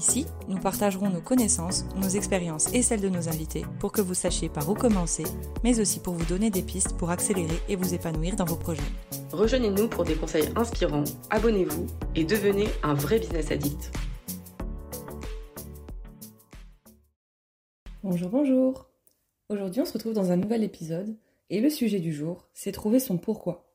Ici, nous partagerons nos connaissances, nos expériences et celles de nos invités pour que vous sachiez par où commencer, mais aussi pour vous donner des pistes pour accélérer et vous épanouir dans vos projets. Rejoignez-nous pour des conseils inspirants, abonnez-vous et devenez un vrai business addict. Bonjour, bonjour. Aujourd'hui, on se retrouve dans un nouvel épisode et le sujet du jour, c'est trouver son pourquoi.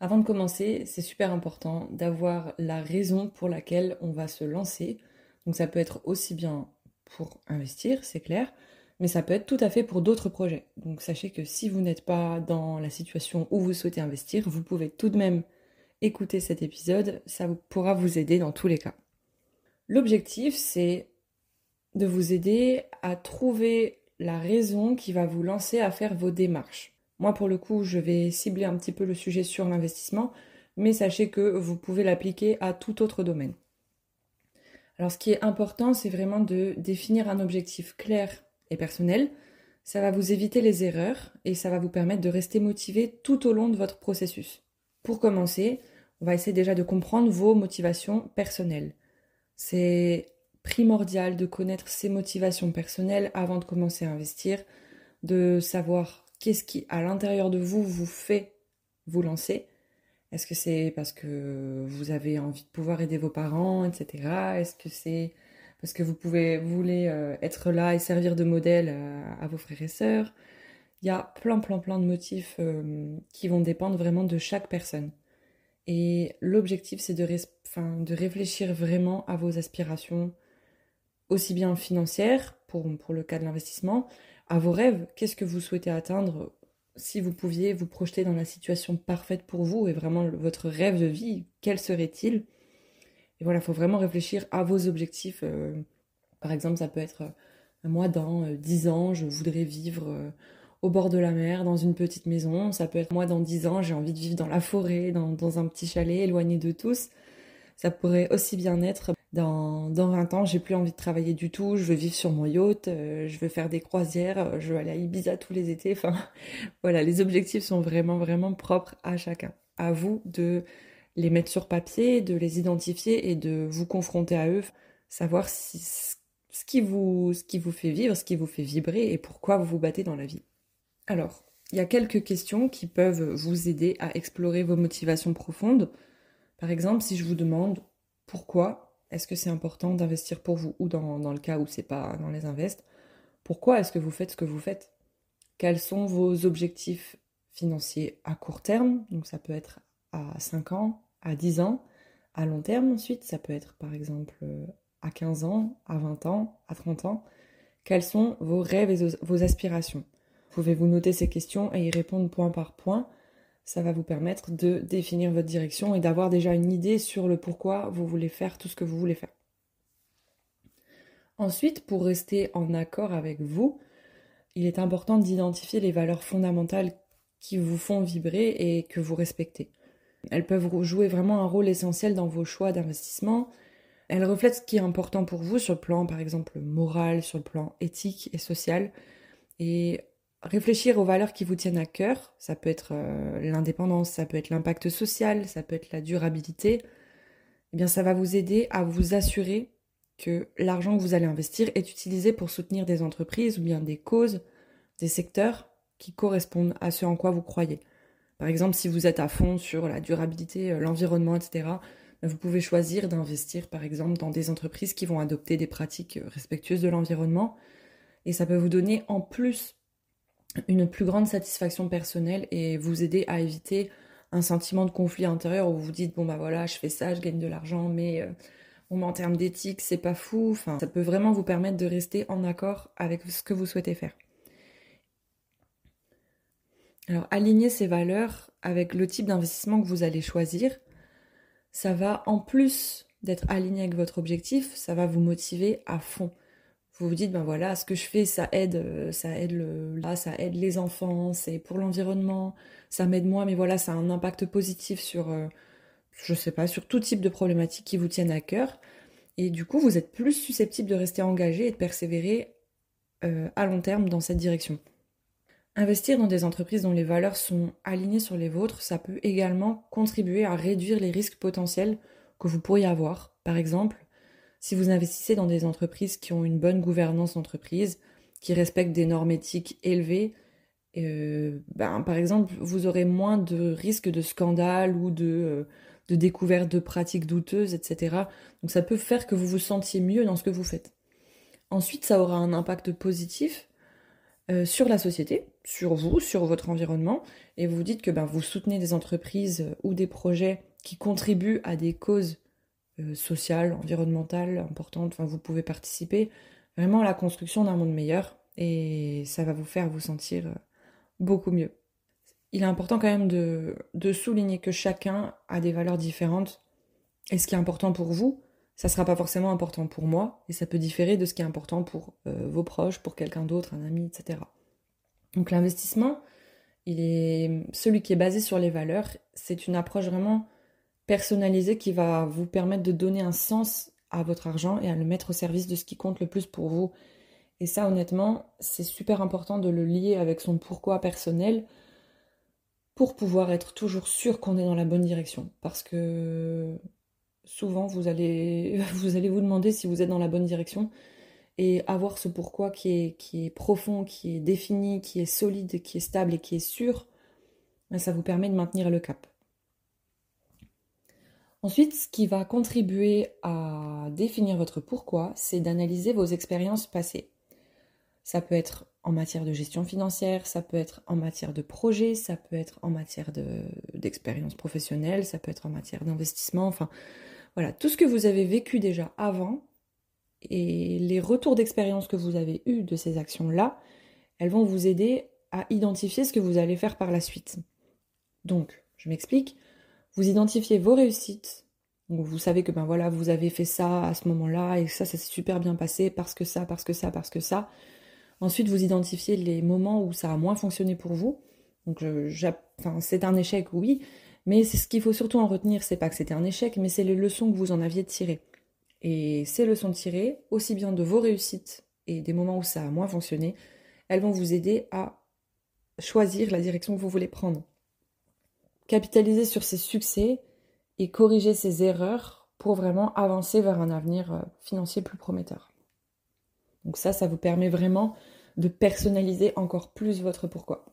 Avant de commencer, c'est super important d'avoir la raison pour laquelle on va se lancer donc ça peut être aussi bien pour investir, c'est clair, mais ça peut être tout à fait pour d'autres projets. Donc sachez que si vous n'êtes pas dans la situation où vous souhaitez investir, vous pouvez tout de même écouter cet épisode, ça pourra vous aider dans tous les cas. L'objectif, c'est de vous aider à trouver la raison qui va vous lancer à faire vos démarches. Moi, pour le coup, je vais cibler un petit peu le sujet sur l'investissement, mais sachez que vous pouvez l'appliquer à tout autre domaine. Alors ce qui est important, c'est vraiment de définir un objectif clair et personnel. Ça va vous éviter les erreurs et ça va vous permettre de rester motivé tout au long de votre processus. Pour commencer, on va essayer déjà de comprendre vos motivations personnelles. C'est primordial de connaître ses motivations personnelles avant de commencer à investir, de savoir qu'est-ce qui à l'intérieur de vous vous fait vous lancer est-ce que c'est parce que vous avez envie de pouvoir aider vos parents, etc. Est-ce que c'est parce que vous pouvez, voulez euh, être là et servir de modèle à, vos frères et sœurs? Il y a plein, plein, plein de motifs euh, qui vont dépendre vraiment de chaque personne. Et l'objectif, c'est de, réfléchir vraiment à vos aspirations, aussi bien financières, pour le cas de l'investissement, à vos rêves, qu'est-ce que vous souhaitez atteindre si vous pouviez vous projeter dans la situation parfaite pour vous et vraiment votre rêve de vie, quel serait-il? Et voilà, il faut vraiment réfléchir à vos objectifs. Euh, par exemple, ça peut être euh, moi dans 10 euh, ans, je voudrais vivre au bord de la mer, dans une petite maison. Ça peut être moi dans 10 ans, j'ai envie de vivre dans la forêt, dans un petit chalet, éloigné de tous. Ça pourrait aussi bien être dans, dans 20 ans, j'ai plus envie de travailler du tout, je veux vivre sur mon yacht, euh, je veux faire des croisières, euh, je veux aller à Ibiza tous les étés. Enfin, voilà, les objectifs sont vraiment, vraiment propres à chacun. À vous de les mettre sur papier, de les identifier et de vous confronter à eux, savoir ce, qui vous, ce qui vous fait vivre, ce qui vous fait vibrer et pourquoi vous vous battez dans la vie. Alors, il y a quelques questions qui peuvent vous aider à explorer vos motivations profondes. Par exemple, si je vous demande pourquoi est-ce que c'est important d'investir pour vous ou dans, le cas où c'est pas dans les invests Pourquoi est-ce que vous faites ce que vous faites? Quels sont vos objectifs financiers à court terme? Donc ça peut être à 5 ans, à 10 ans, à long terme ensuite, ça peut être par exemple à 15 ans, à 20 ans, à 30 ans. Quels sont vos rêves et vos aspirations? Pouvez-vous noter ces questions et y répondre point par point? Ça va vous permettre de définir votre direction et d'avoir déjà une idée sur le pourquoi vous voulez faire tout ce que vous voulez faire. Ensuite, pour rester en accord avec vous, il est important d'identifier les valeurs fondamentales qui vous font vibrer et que vous respectez. Elles peuvent jouer vraiment un rôle essentiel dans vos choix d'investissement. Elles reflètent ce qui est important pour vous sur le plan, par exemple, moral, sur le plan éthique et social. Et réfléchir aux valeurs qui vous tiennent à cœur, ça peut être euh, l'indépendance, ça peut être l'impact social, ça peut être la durabilité, eh bien ça va vous aider à vous assurer que l'argent que vous allez investir est utilisé pour soutenir des entreprises ou bien des causes, des secteurs qui correspondent à ce en quoi vous croyez. Par exemple, si vous êtes à fond sur la durabilité, euh, l'environnement, etc., ben, vous pouvez choisir d'investir par exemple dans des entreprises qui vont adopter des pratiques euh, respectueuses de l'environnement. Et ça peut vous donner en plus une plus grande satisfaction personnelle et vous aider à éviter un sentiment de conflit intérieur où vous dites bon bah voilà je fais ça, je gagne de l'argent mais euh, en termes d'éthique c'est pas fou. Enfin ça peut vraiment vous permettre de rester en accord avec ce que vous souhaitez faire. Alors aligner ces valeurs avec le type d'investissement que vous allez choisir, ça va en plus d'être aligné avec votre objectif, ça va vous motiver à fond vous vous dites ben voilà ce que je fais ça aide euh, ça aide le là ça aide les enfants c'est pour l'environnement ça m'aide moi mais voilà ça a un impact positif sur euh, je sais pas sur tout type de problématiques qui vous tiennent à cœur Et du coup, vous êtes plus susceptible de rester engagé et de persévérer euh, à long terme dans cette direction. Investir dans des entreprises dont les valeurs sont alignées sur les vôtres, ça peut également contribuer à réduire les risques potentiels que vous pourriez avoir. Par exemple, si vous investissez dans des entreprises qui ont une bonne gouvernance d'entreprise, qui respectent des normes éthiques élevées, euh, ben, par exemple, vous aurez moins de risques de scandale ou de, euh, de découverte de pratiques douteuses, etc. Donc ça peut faire que vous vous sentiez mieux dans ce que vous faites. Ensuite, ça aura un impact positif euh, sur la société, sur vous, sur votre environnement, et vous dites que ben, vous soutenez des entreprises ou des projets qui contribuent à des causes sociales, environnementales importantes, enfin vous pouvez participer vraiment à la construction d'un monde meilleur, et ça va vous faire vous sentir beaucoup mieux. Il est important quand même de, souligner que chacun a des valeurs différentes. Et ce qui est important pour vous, ça ne sera pas forcément important pour moi, et ça peut différer de ce qui est important pour euh, vos proches, pour quelqu'un d'autre, un ami, etc. Donc l'investissement, il est celui qui est basé sur les valeurs, c'est une approche vraiment personnalisée qui va vous permettre de donner un sens à votre argent et à le mettre au service de ce qui compte le plus pour vous et ça, honnêtement, c'est super important de le lier avec son pourquoi personnel pour pouvoir être toujours sûr qu'on est dans la bonne direction. Parce que souvent, vous allez, vous allez vous demander si vous êtes dans la bonne direction et avoir ce pourquoi qui est, qui est profond, qui est défini, qui est solide, qui est stable et qui est sûr, ben, ça vous permet de maintenir le cap. Ensuite, ce qui va contribuer à définir votre pourquoi, c'est d'analyser vos expériences passées. Ça peut être en matière de gestion financière, ça peut être en matière de projet, ça peut être en matière d'expérience professionnelle, ça peut être en matière d'investissement, enfin voilà, tout ce que vous avez vécu déjà avant et les retours d'expérience que vous avez eus de ces actions-là, elles vont vous aider à identifier ce que vous allez faire par la suite. Donc, je m'explique, vous identifiez vos réussites, vous savez que ben voilà, vous avez fait ça à ce moment-là et ça, ça s'est super bien passé parce que ça, parce que ça, parce que ça. Ensuite, vous identifiez les moments où ça a moins fonctionné pour vous. Donc, c'est un échec, oui, mais ce qu'il faut surtout en retenir, c'est pas que c'était un échec, mais c'est les leçons que vous en aviez tirées. Et ces leçons tirées, aussi bien de vos réussites et des moments où ça a moins fonctionné, elles vont vous aider à choisir la direction que vous voulez prendre. Capitaliser sur ces succès et corriger ces erreurs pour vraiment avancer vers un avenir euh, financier plus prometteur. Donc ça, ça vous permet vraiment de personnaliser encore plus votre pourquoi.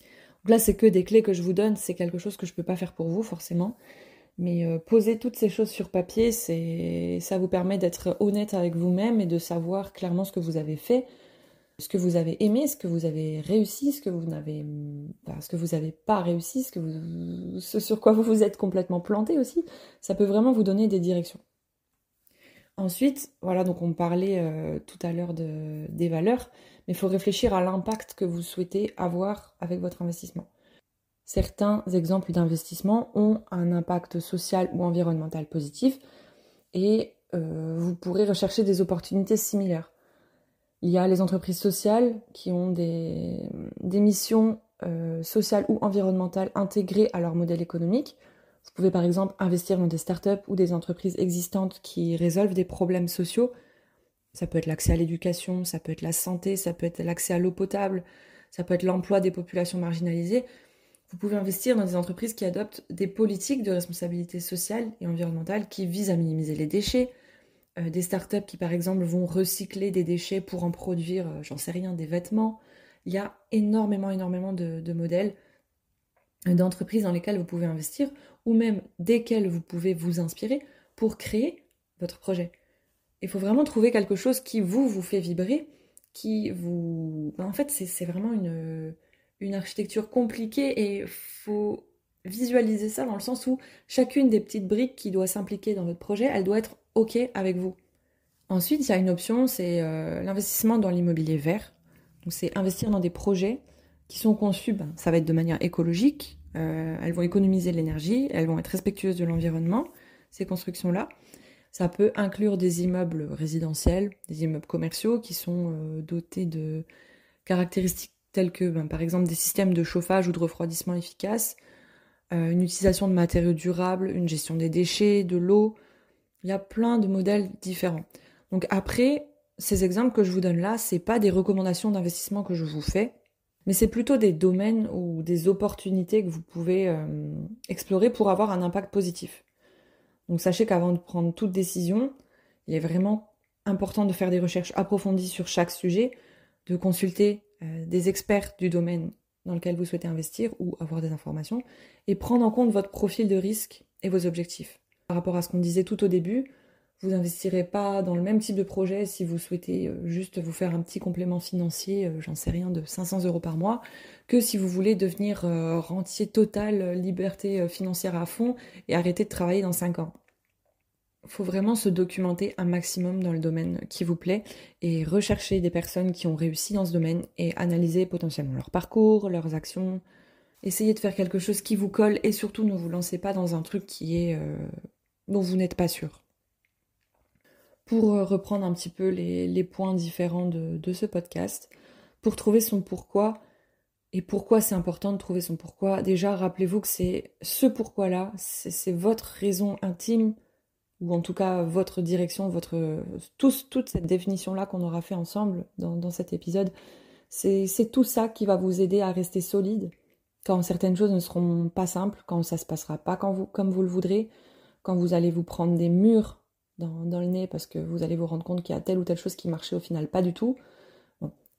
Donc là, c'est que des clés que je vous donne, c'est quelque chose que je ne peux pas faire pour vous forcément. Mais euh, poser toutes ces choses sur papier, ça vous permet d'être honnête avec vous-même et de savoir clairement ce que vous avez fait, ce que vous avez aimé, ce que vous avez réussi, ce que vous n'avez ce que vous n'avez pas réussi, ce sur quoi vous vous êtes complètement planté aussi. Ça peut vraiment vous donner des directions. Ensuite, voilà, donc on parlait euh, tout à l'heure de, des valeurs, mais il faut réfléchir à l'impact que vous souhaitez avoir avec votre investissement. Certains exemples d'investissement ont un impact social ou environnemental positif et euh, vous pourrez rechercher des opportunités similaires. Il y a les entreprises sociales qui ont des, missions euh, sociales ou environnementales intégrées à leur modèle économique. Vous pouvez par exemple investir dans des startups ou des entreprises existantes qui résolvent des problèmes sociaux. Ça peut être l'accès à l'éducation, ça peut être la santé, ça peut être l'accès à l'eau potable, ça peut être l'emploi des populations marginalisées. Vous pouvez investir dans des entreprises qui adoptent des politiques de responsabilité sociale et environnementale qui visent à minimiser les déchets. Euh, des startups qui, par exemple, vont recycler des déchets pour en produire, euh, j'en sais rien, des vêtements. Il y a énormément, énormément de modèles d'entreprises dans lesquelles vous pouvez investir ou même desquelles vous pouvez vous inspirer pour créer votre projet. Il faut vraiment trouver quelque chose qui vous, vous fait vibrer, qui vous... Ben, en fait, c'est vraiment une, une architecture compliquée et faut visualiser ça dans le sens où chacune des petites briques qui doit s'impliquer dans votre projet, elle doit être OK avec vous. Ensuite, il y a une option, c'est euh, l'investissement dans l'immobilier vert. C'est investir dans des projets qui sont conçues, ben, ça va être de manière écologique, euh, elles vont économiser l'énergie, elles vont être respectueuses de l'environnement, ces constructions-là. Ça peut inclure des immeubles résidentiels, des immeubles commerciaux qui sont euh, dotés de caractéristiques telles que ben, par exemple des systèmes de chauffage ou de refroidissement efficaces, une utilisation de matériaux durables, une gestion des déchets, de l'eau, Il y a plein de modèles différents. Donc après, ces exemples que je vous donne là, c'est pas des recommandations d'investissement que je vous fais, mais c'est plutôt des domaines ou des opportunités que vous pouvez euh, explorer pour avoir un impact positif. Donc sachez qu'avant de prendre toute décision, il est vraiment important de faire des recherches approfondies sur chaque sujet, de consulter euh, des experts du domaine dans lequel vous souhaitez investir ou avoir des informations, et prendre en compte votre profil de risque et vos objectifs. Par rapport à ce qu'on disait tout au début, vous n'investirez pas dans le même type de projet si vous souhaitez euh, juste vous faire un petit complément financier, euh, j'en sais rien, de 500 euros par mois, que si vous voulez devenir rentier total, liberté financière à fond et arrêter de travailler dans 5 ans faut vraiment se documenter un maximum dans le domaine qui vous plaît et rechercher des personnes qui ont réussi dans ce domaine et analyser potentiellement leur parcours, leurs actions. Essayez de faire quelque chose qui vous colle et surtout ne vous lancez pas dans un truc euh, dont vous n'êtes pas sûr. Pour euh, reprendre un petit peu les, points différents de, de ce podcast, pour trouver son pourquoi, et pourquoi c'est important de trouver son pourquoi, déjà rappelez-vous que c'est ce pourquoi-là, c'est votre raison intime ou en tout cas votre direction, votre toute cette définition-là qu'on aura fait ensemble dans, cet épisode, c'est tout ça qui va vous aider à rester solide quand certaines choses ne seront pas simples, quand ça se passera pas comme vous le voudrez, quand vous allez vous prendre des murs dans, le nez parce que vous allez vous rendre compte qu'il y a telle ou telle chose qui marchait au final pas du tout.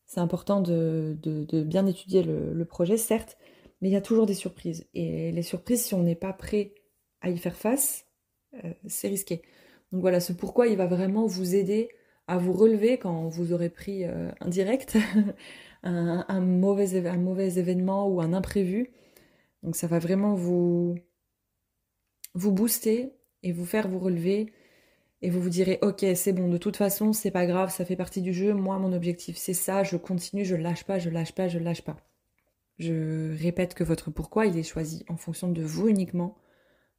c'est important de, bien étudier le, le projet, certes, mais il y a toujours des surprises. Et les surprises, si on n'est pas prêt à y faire face, euh, c'est risqué. Donc voilà, ce pourquoi il va vraiment vous aider à vous relever quand vous aurez pris euh, un direct, un, mauvais, un mauvais événement ou un imprévu. Donc ça va vraiment vous, vous booster et vous faire vous relever et vous vous direz ok c'est bon de toute façon c'est pas grave ça fait partie du jeu. Moi mon objectif c'est ça. Je continue je lâche pas je lâche pas je lâche pas. Je répète que votre pourquoi il est choisi en fonction de vous uniquement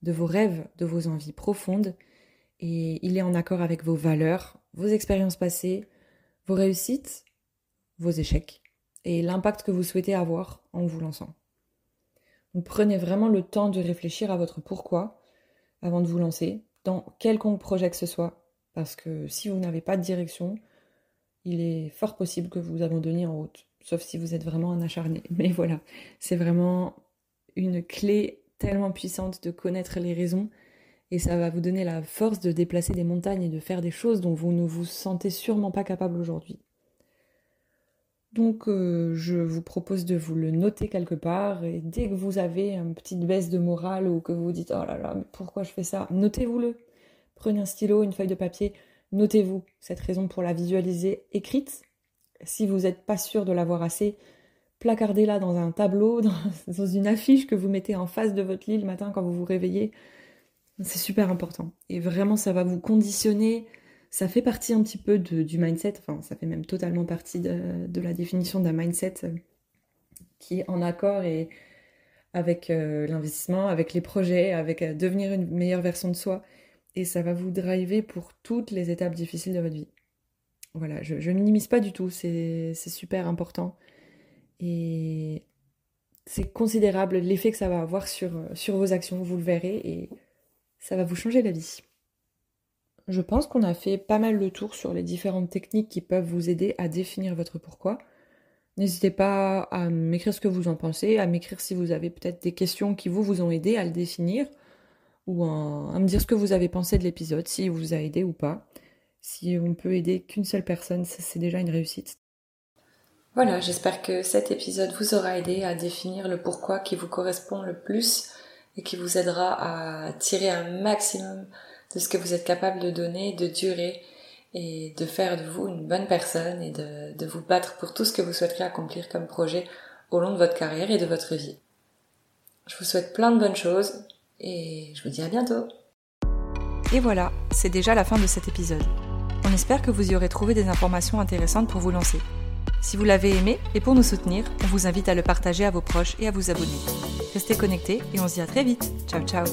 de vos rêves, de vos envies profondes, et il est en accord avec vos valeurs, vos expériences passées, vos réussites, vos échecs, et l'impact que vous souhaitez avoir en vous lançant. Donc prenez vraiment le temps de réfléchir à votre pourquoi avant de vous lancer, dans quelconque projet que ce soit, parce que si vous n'avez pas de direction, il est fort possible que vous abandonniez en route, sauf si vous êtes vraiment un acharné. Mais voilà, c'est vraiment une clé tellement puissante de connaître les raisons et ça va vous donner la force de déplacer des montagnes et de faire des choses dont vous ne vous sentez sûrement pas capable aujourd'hui. Donc euh, je vous propose de vous le noter quelque part et dès que vous avez une petite baisse de morale ou que vous vous dites oh là là mais pourquoi je fais ça, notez-vous-le. Prenez un stylo, une feuille de papier, notez-vous cette raison pour la visualiser écrite. Si vous n'êtes pas sûr de l'avoir assez, placardez-la dans un tableau, dans, une affiche que vous mettez en face de votre lit le matin quand vous vous réveillez. C'est super important. Et vraiment, ça va vous conditionner. Ça fait partie un petit peu du mindset, enfin, ça fait même totalement partie de, la définition d'un mindset euh, qui est en accord et avec euh, l'investissement, avec les projets, avec euh, devenir une meilleure version de soi. Et ça va vous driver pour toutes les étapes difficiles de votre vie. Voilà, je ne minimise pas du tout, c'est super important. Et c'est considérable l'effet que ça va avoir sur, sur vos actions, vous le verrez, et ça va vous changer la vie. Je pense qu'on a fait pas mal le tour sur les différentes techniques qui peuvent vous aider à définir votre pourquoi. N'hésitez pas à m'écrire ce que vous en pensez, à m'écrire si vous avez peut-être des questions qui vous vous ont aidé à le définir, ou à, me dire ce que vous avez pensé de l'épisode, si vous a aidé ou pas. Si on peut aider qu'une seule personne, c'est déjà une réussite. Voilà, j'espère que cet épisode vous aura aidé à définir le pourquoi qui vous correspond le plus et qui vous aidera à tirer un maximum de ce que vous êtes capable de donner, de durer et de faire de vous une bonne personne et de, vous battre pour tout ce que vous souhaiterez accomplir comme projet au long de votre carrière et de votre vie. Je vous souhaite plein de bonnes choses et je vous dis à bientôt. Et voilà, c'est déjà la fin de cet épisode. On espère que vous y aurez trouvé des informations intéressantes pour vous lancer. Si vous l'avez aimé et pour nous soutenir, on vous invite à le partager à vos proches et à vous abonner. Restez connectés et on se dit à très vite. Ciao ciao